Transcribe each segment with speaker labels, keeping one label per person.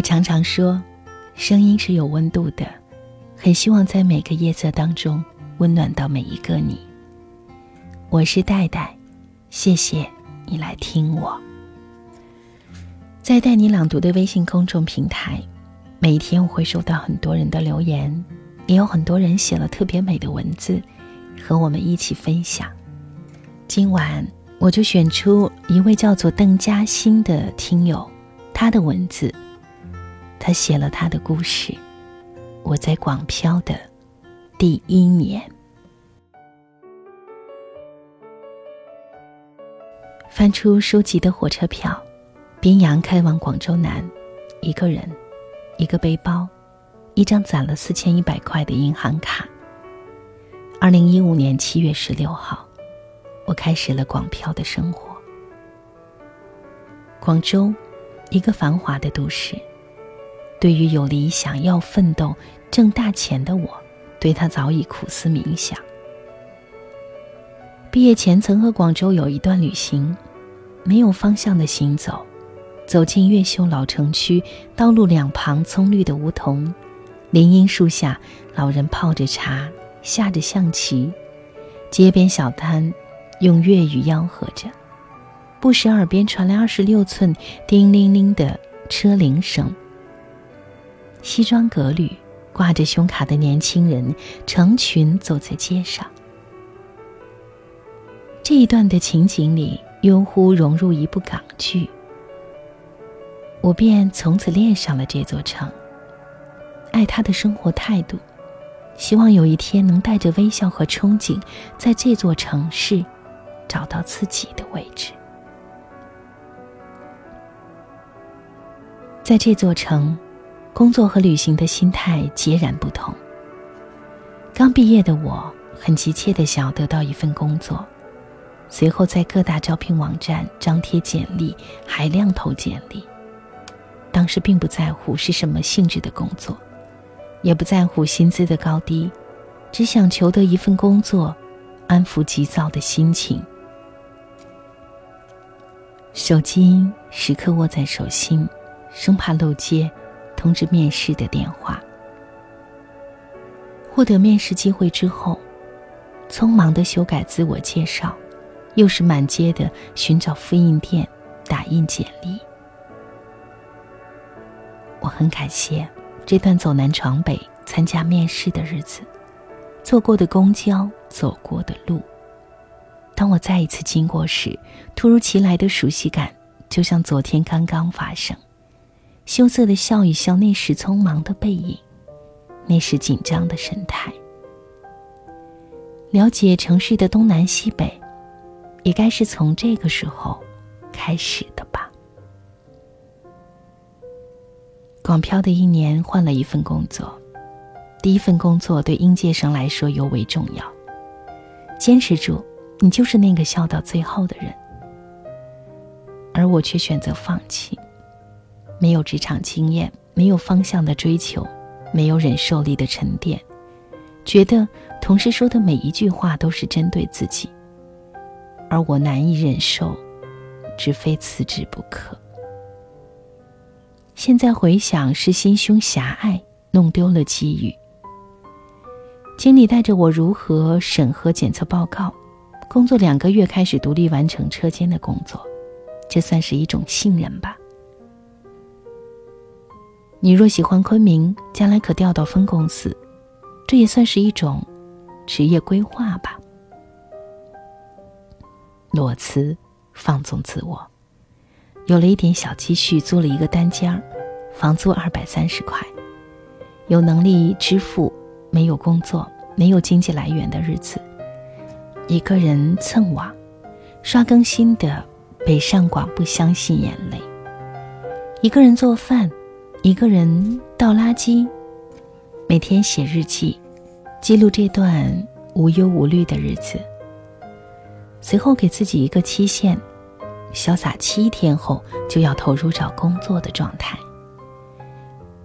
Speaker 1: 我常常说，声音是有温度的，很希望在每个夜色当中温暖到每一个你。我是戴戴，谢谢你来听我。在带你朗读的微信公众平台，每一天我会收到很多人的留言，也有很多人写了特别美的文字，和我们一起分享。今晚我就选出一位叫做邓嘉欣的听友，他的文字。他写了他的故事。我在广漂的第一年，翻出书籍的火车票，边阳开往广州南，一个人，一个背包，一张攒了四千一百块的银行卡。二零一五年七月十六号，我开始了广漂的生活。广州，一个繁华的都市。对于有理想要奋斗挣大钱的我，对他早已苦思冥想。毕业前曾和广州有一段旅行，没有方向的行走，走进越秀老城区，道路两旁葱绿的梧桐，林荫树下，老人泡着茶，下着象棋，街边小摊用粤语吆喝着，不时耳边传来二十六寸叮铃铃的车铃声。西装革履、挂着胸卡的年轻人成群走在街上。这一段的情景里，悠忽融入一部港剧。我便从此恋上了这座城，爱他的生活态度，希望有一天能带着微笑和憧憬，在这座城市找到自己的位置。在这座城。工作和旅行的心态截然不同。刚毕业的我，很急切的想要得到一份工作，随后在各大招聘网站张贴简历，海量投简历。当时并不在乎是什么性质的工作，也不在乎薪资的高低，只想求得一份工作，安抚急躁的心情。手机时刻握在手心，生怕漏接。通知面试的电话。获得面试机会之后，匆忙的修改自我介绍，又是满街的寻找复印店打印简历。我很感谢这段走南闯北参加面试的日子，坐过的公交，走过的路。当我再一次经过时，突如其来的熟悉感，就像昨天刚刚发生。羞涩的笑一笑，那时匆忙的背影，那时紧张的神态。了解城市的东南西北，也该是从这个时候开始的吧。广漂的一年，换了一份工作，第一份工作对应届生来说尤为重要。坚持住，你就是那个笑到最后的人。而我却选择放弃。没有职场经验，没有方向的追求，没有忍受力的沉淀，觉得同事说的每一句话都是针对自己，而我难以忍受，只非辞职不可。现在回想，是心胸狭隘，弄丢了机遇。经理带着我如何审核检测报告，工作两个月开始独立完成车间的工作，这算是一种信任吧。你若喜欢昆明，将来可调到分公司，这也算是一种职业规划吧。裸辞，放纵自我，有了一点小积蓄，租了一个单间儿，房租二百三十块，有能力支付，没有工作，没有经济来源的日子，一个人蹭网，刷更新的北上广不相信眼泪，一个人做饭。一个人倒垃圾，每天写日记，记录这段无忧无虑的日子。随后给自己一个期限，潇洒七天后就要投入找工作的状态。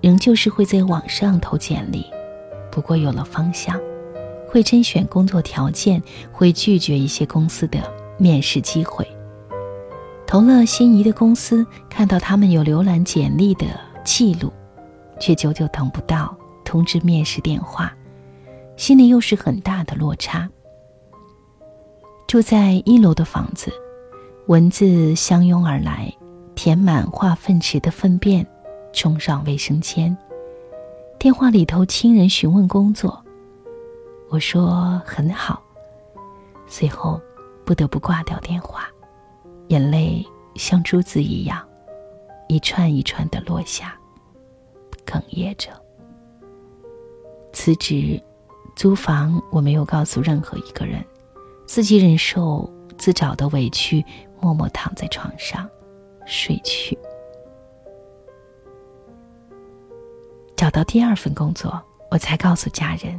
Speaker 1: 仍旧是会在网上投简历，不过有了方向，会甄选工作条件，会拒绝一些公司的面试机会。投了心仪的公司，看到他们有浏览简历的。记录，却久久等不到通知面试电话，心里又是很大的落差。住在一楼的房子，蚊子相拥而来，填满化粪池的粪便，冲上卫生间。电话里头，亲人询问工作，我说很好，随后不得不挂掉电话，眼泪像珠子一样，一串一串的落下，哽咽着。辞职，租房，我没有告诉任何一个人，自己忍受自找的委屈，默默躺在床上睡去。找到第二份工作，我才告诉家人，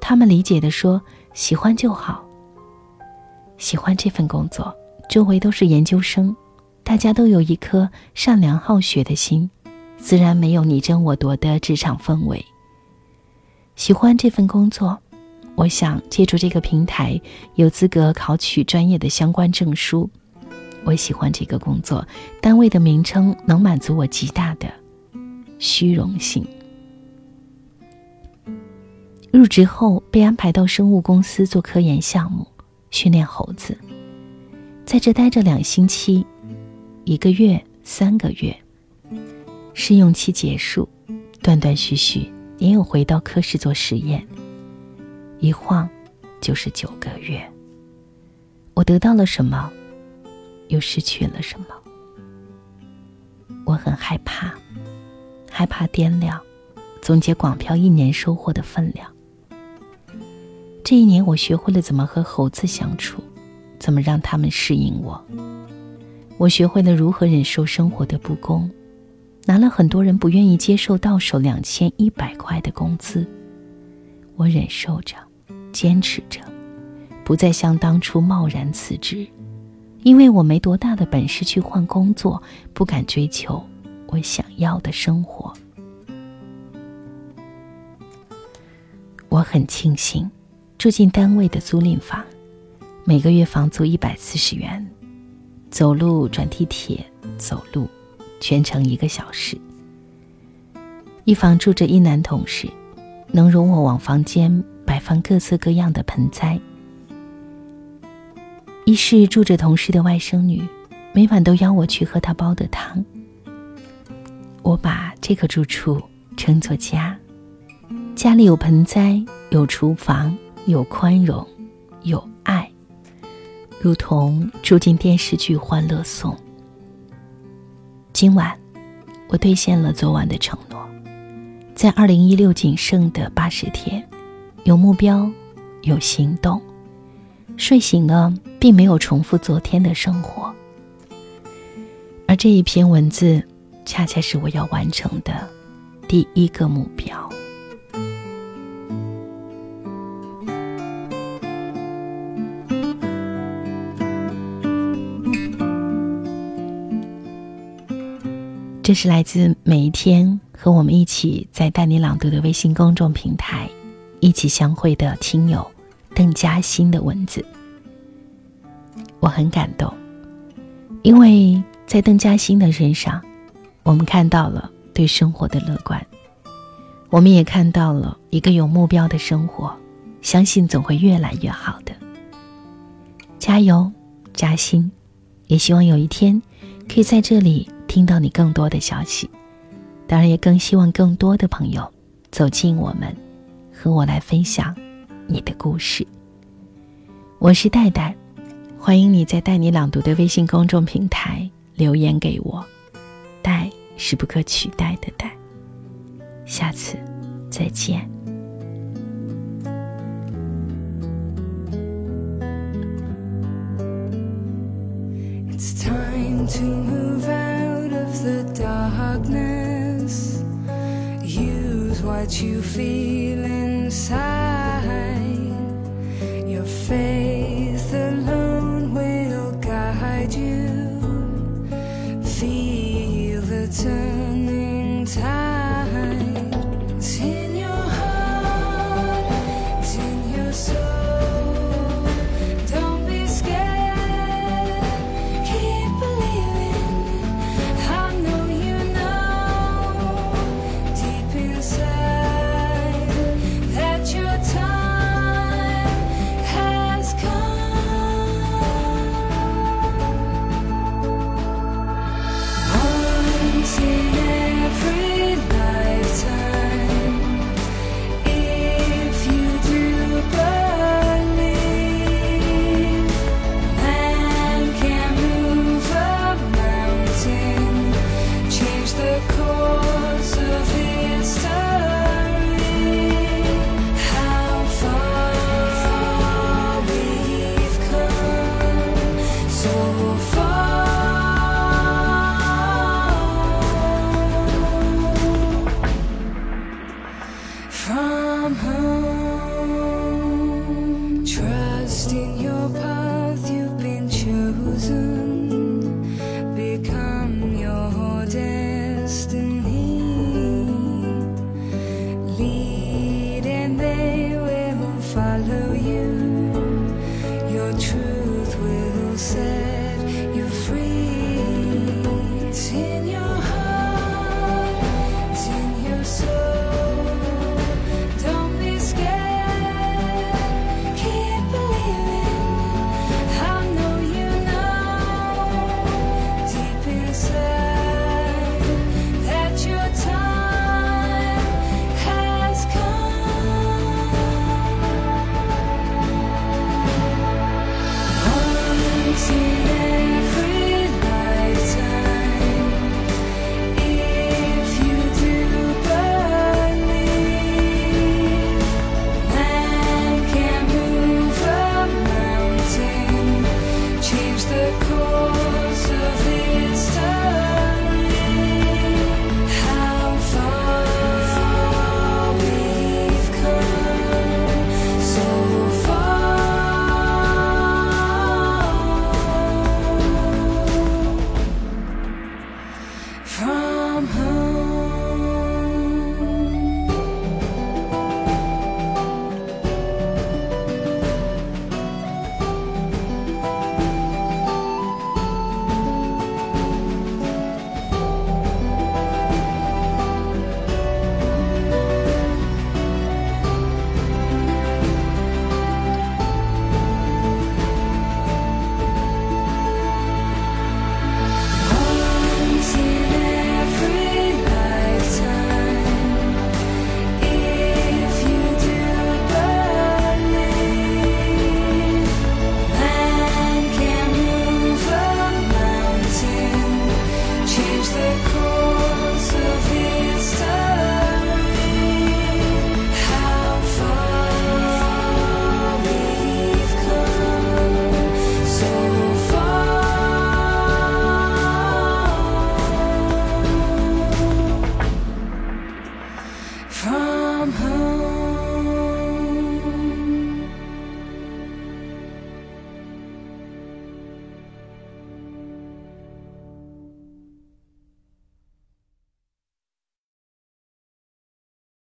Speaker 1: 他们理解的说：“喜欢就好。”喜欢这份工作，周围都是研究生，大家都有一颗善良好学的心，自然没有你争我夺的职场氛围。喜欢这份工作，我想借助这个平台，有资格考取专业的相关证书。我喜欢这个工作，单位的名称能满足我极大的。虚荣心。入职后被安排到生物公司做科研项目，训练猴子，在这待着两星期，一个月、三个月，试用期结束，断断续续也有回到科室做实验，一晃就是九个月。我得到了什么，又失去了什么？我很害怕。害怕掂量，总结广漂一年收获的分量。这一年，我学会了怎么和猴子相处，怎么让他们适应我。我学会了如何忍受生活的不公，拿了很多人不愿意接受到手两千一百块的工资，我忍受着，坚持着，不再像当初贸然辞职，因为我没多大的本事去换工作，不敢追求。我想要的生活，我很庆幸住进单位的租赁房，每个月房租一百四十元，走路转地铁，走路全程一个小时。一房住着一男同事，能容我往房间摆放各色各样的盆栽。一室住着同事的外甥女，每晚都邀我去喝她煲的汤。我把这个住处称作家，家里有盆栽，有厨房，有宽容，有爱，如同住进电视剧《欢乐颂》。今晚，我兑现了昨晚的承诺，在二零一六仅剩的八十天，有目标，有行动，睡醒了，并没有重复昨天的生活，而这一篇文字。恰恰是我要完成的第一个目标。这是来自每一天和我们一起在带你朗读的微信公众平台一起相会的听友邓嘉欣的文字，我很感动，因为在邓嘉欣的身上。我们看到了对生活的乐观，我们也看到了一个有目标的生活，相信总会越来越好的。加油，加薪！也希望有一天可以在这里听到你更多的消息。当然，也更希望更多的朋友走进我们，和我来分享你的故事。我是戴戴，欢迎你在带你朗读的微信公众平台留言给我。戴是不可取代的戴。下次再见。It's time to what you feel inside. Your faith alone will guide you. Feel the turning tide.